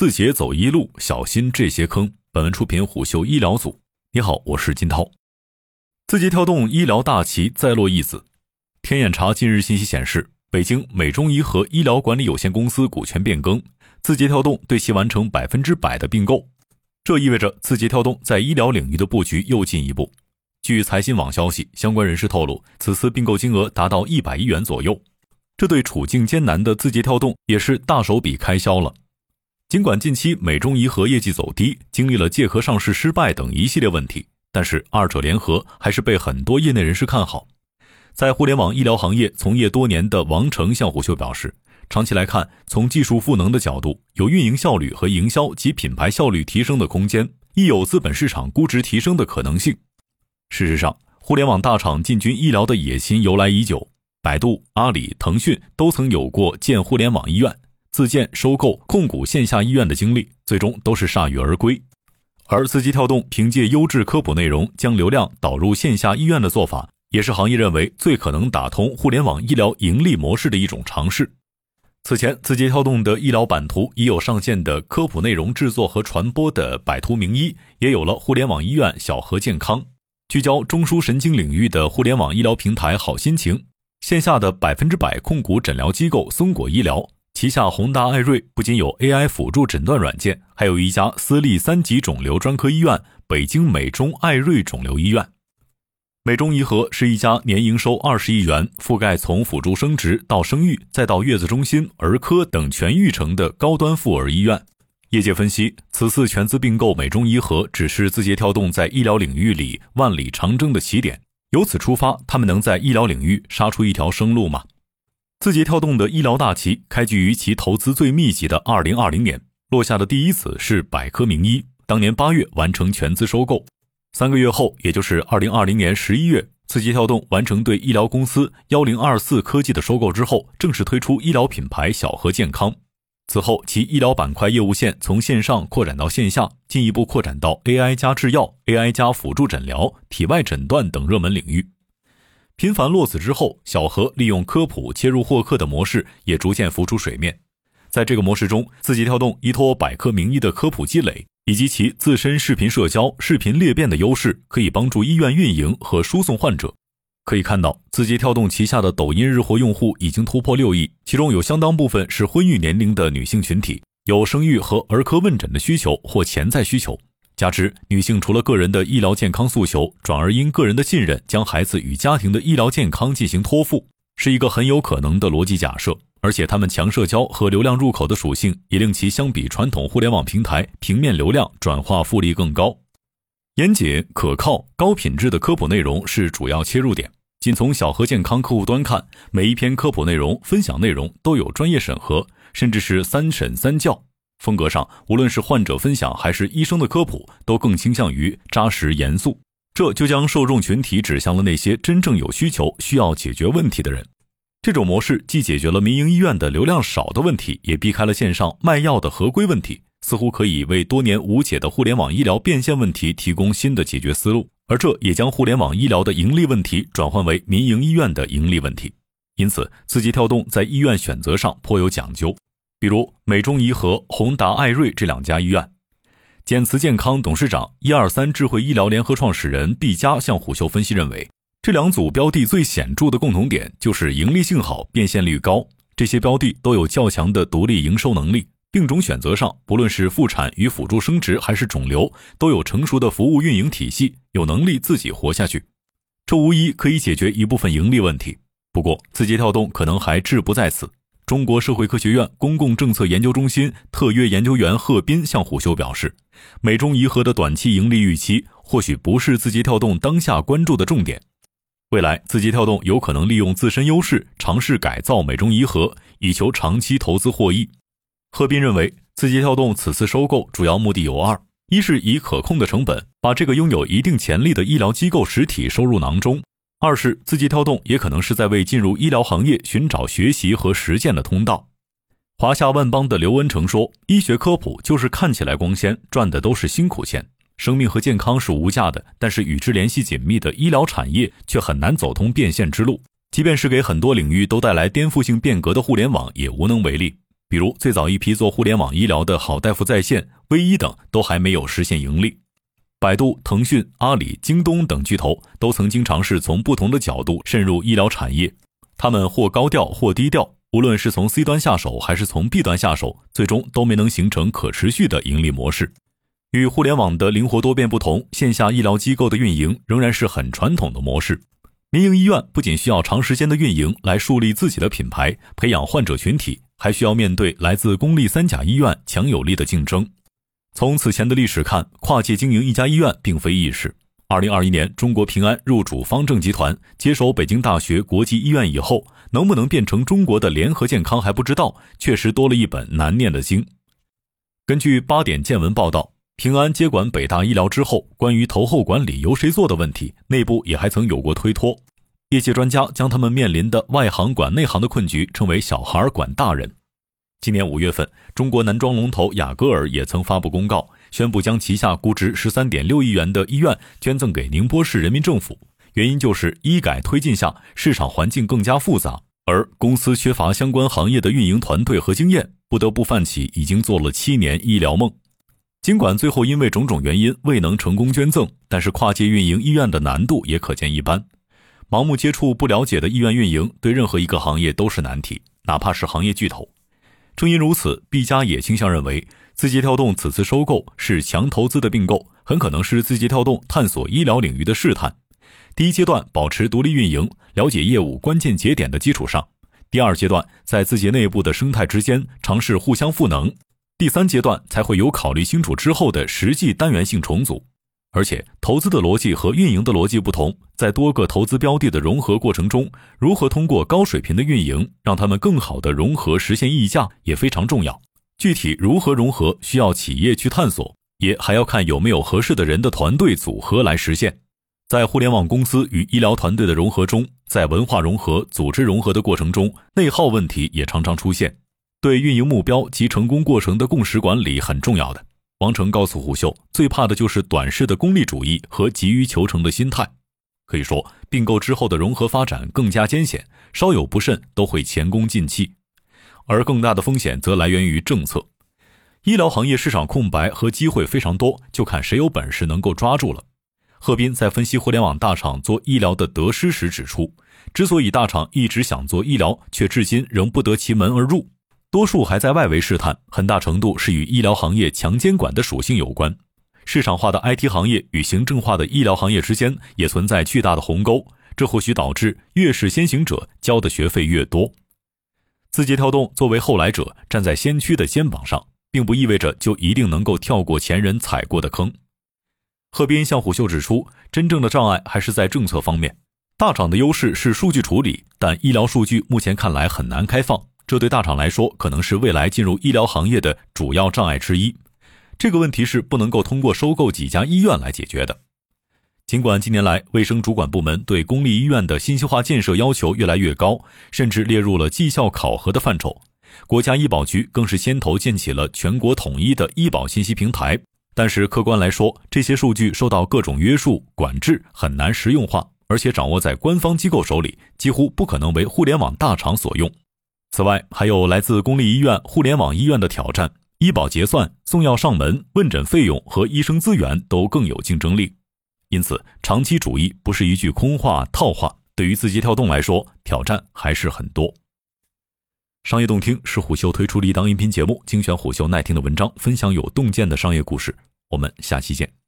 字节走一路，小心这些坑。本文出品虎嗅医疗组。你好，我是金涛。字节跳动医疗大旗再落一子。天眼查近日信息显示，北京美中宜和医疗管理有限公司股权变更，字节跳动对其完成百分之百的并购。这意味着字节跳动在医疗领域的布局又进一步。据财新网消息，相关人士透露，此次并购金额达到一百亿元左右。这对处境艰难的字节跳动也是大手笔开销了。尽管近期美中宜和业绩走低，经历了借壳上市失败等一系列问题，但是二者联合还是被很多业内人士看好。在互联网医疗行业从业多年的王成向虎嗅表示，长期来看，从技术赋能的角度，有运营效率和营销及品牌效率提升的空间，亦有资本市场估值提升的可能性。事实上，互联网大厂进军医疗的野心由来已久，百度、阿里、腾讯都曾有过建互联网医院。自建、收购、控股线下医院的经历，最终都是铩羽而归。而字节跳动凭借优质科普内容将流量导入线下医院的做法，也是行业认为最可能打通互联网医疗盈利模式的一种尝试。此前，字节跳动的医疗版图已有上线的科普内容制作和传播的百图名医，也有了互联网医院小何健康，聚焦中枢神经领域的互联网医疗平台好心情，线下的百分之百控股诊疗机构松果医疗。旗下宏达艾瑞不仅有 AI 辅助诊断软件，还有一家私立三级肿瘤专科医院——北京美中艾瑞肿瘤医院。美中宜和是一家年营收二十亿元、覆盖从辅助生殖到生育再到月子中心、儿科等全育成的高端妇儿医院。业界分析，此次全资并购美中宜和，只是字节跳动在医疗领域里万里长征的起点。由此出发，他们能在医疗领域杀出一条生路吗？字节跳动的医疗大旗开局于其投资最密集的二零二零年，落下的第一子是百科名医，当年八月完成全资收购。三个月后，也就是二零二零年十一月，字节跳动完成对医疗公司幺零二四科技的收购之后，正式推出医疗品牌小和健康。此后，其医疗板块业务线从线上扩展到线下，进一步扩展到 AI 加制药、AI 加辅助诊疗、体外诊断等热门领域。频繁落子之后，小何利用科普切入获客的模式也逐渐浮出水面。在这个模式中，字节跳动依托百科名医的科普积累，以及其自身视频社交、视频裂变的优势，可以帮助医院运营和输送患者。可以看到，字节跳动旗下的抖音日活用户已经突破六亿，其中有相当部分是婚育年龄的女性群体，有生育和儿科问诊的需求或潜在需求。加之女性除了个人的医疗健康诉求，转而因个人的信任将孩子与家庭的医疗健康进行托付，是一个很有可能的逻辑假设。而且他们强社交和流量入口的属性，也令其相比传统互联网平台平面流量转化复利更高。严谨、可靠、高品质的科普内容是主要切入点。仅从小河健康客户端看，每一篇科普内容分享内容都有专业审核，甚至是三审三教。风格上，无论是患者分享还是医生的科普，都更倾向于扎实严肃。这就将受众群体指向了那些真正有需求、需要解决问题的人。这种模式既解决了民营医院的流量少的问题，也避开了线上卖药的合规问题，似乎可以为多年无解的互联网医疗变现问题提供新的解决思路。而这也将互联网医疗的盈利问题转换为民营医院的盈利问题。因此，字节跳动在医院选择上颇有讲究。比如美中怡和、宏达艾瑞这两家医院，简慈健康董事长、一二三智慧医疗联合创始人毕加向虎嗅分析认为，这两组标的最显著的共同点就是盈利性好、变现率高。这些标的都有较强的独立营收能力，病种选择上，不论是妇产与辅助生殖还是肿瘤，都有成熟的服务运营体系，有能力自己活下去。这无疑可以解决一部分盈利问题。不过，字节跳动可能还志不在此。中国社会科学院公共政策研究中心特约研究员贺斌向虎嗅表示，美中宜和的短期盈利预期或许不是字节跳动当下关注的重点。未来，字节跳动有可能利用自身优势，尝试改造美中宜和，以求长期投资获益。贺斌认为，字节跳动此次收购主要目的有二：一是以可控的成本把这个拥有一定潜力的医疗机构实体收入囊中。二是字节跳动也可能是在为进入医疗行业寻找学习和实践的通道。华夏万邦的刘文成说：“医学科普就是看起来光鲜，赚的都是辛苦钱。生命和健康是无价的，但是与之联系紧密的医疗产业却很难走通变现之路。即便是给很多领域都带来颠覆性变革的互联网，也无能为力。比如最早一批做互联网医疗的好大夫在线、微医等都还没有实现盈利。百度、腾讯、阿里、京东等巨头都曾经尝试从不同的角度渗入医疗产业，他们或高调或低调，无论是从 C 端下手还是从 B 端下手，最终都没能形成可持续的盈利模式。与互联网的灵活多变不同，线下医疗机构的运营仍然是很传统的模式。民营医院不仅需要长时间的运营来树立自己的品牌、培养患者群体，还需要面对来自公立三甲医院强有力的竞争。从此前的历史看，跨界经营一家医院并非易事。二零二一年，中国平安入主方正集团，接手北京大学国际医院以后，能不能变成中国的联合健康还不知道，确实多了一本难念的经。根据八点见闻报道。平安接管北大医疗之后，关于投后管理由谁做的问题，内部也还曾有过推脱。业界专家将他们面临的外行管内行的困局称为“小孩管大人”。今年五月份，中国男装龙头雅戈尔也曾发布公告，宣布将旗下估值十三点六亿元的医院捐赠给宁波市人民政府。原因就是医改推进下，市场环境更加复杂，而公司缺乏相关行业的运营团队和经验，不得不泛起已经做了七年医疗梦。尽管最后因为种种原因未能成功捐赠，但是跨界运营医院的难度也可见一斑。盲目接触不了解的医院运营，对任何一个行业都是难题，哪怕是行业巨头。正因如此，毕加也倾向认为，字节跳动此次收购是强投资的并购，很可能是字节跳动探索医疗领域的试探。第一阶段保持独立运营，了解业务关键节点的基础上；第二阶段在字节内部的生态之间尝试互相赋能。第三阶段才会有考虑清楚之后的实际单元性重组，而且投资的逻辑和运营的逻辑不同，在多个投资标的的融合过程中，如何通过高水平的运营让他们更好的融合实现溢价也非常重要。具体如何融合，需要企业去探索，也还要看有没有合适的人的团队组合来实现。在互联网公司与医疗团队的融合中，在文化融合、组织融合的过程中，内耗问题也常常出现。对运营目标及成功过程的共识管理很重要的。王成告诉虎秀，最怕的就是短视的功利主义和急于求成的心态。可以说，并购之后的融合发展更加艰险，稍有不慎都会前功尽弃。而更大的风险则来源于政策。医疗行业市场空白和机会非常多，就看谁有本事能够抓住了。贺斌在分析互联网大厂做医疗的得失时指出，之所以大厂一直想做医疗，却至今仍不得其门而入。多数还在外围试探，很大程度是与医疗行业强监管的属性有关。市场化的 IT 行业与行政化的医疗行业之间也存在巨大的鸿沟，这或许导致越是先行者交的学费越多。字节跳动作为后来者，站在先驱的肩膀上，并不意味着就一定能够跳过前人踩过的坑。贺斌向虎嗅指出，真正的障碍还是在政策方面。大厂的优势是数据处理，但医疗数据目前看来很难开放。这对大厂来说，可能是未来进入医疗行业的主要障碍之一。这个问题是不能够通过收购几家医院来解决的。尽管近年来卫生主管部门对公立医院的信息化建设要求越来越高，甚至列入了绩效考核的范畴，国家医保局更是牵头建起了全国统一的医保信息平台。但是客观来说，这些数据受到各种约束管制，很难实用化，而且掌握在官方机构手里，几乎不可能为互联网大厂所用。此外，还有来自公立医院、互联网医院的挑战，医保结算、送药上门、问诊费用和医生资源都更有竞争力。因此，长期主义不是一句空话套话。对于字节跳动来说，挑战还是很多。商业洞听是虎嗅推出的一档音频节目，精选虎嗅耐听的文章，分享有洞见的商业故事。我们下期见。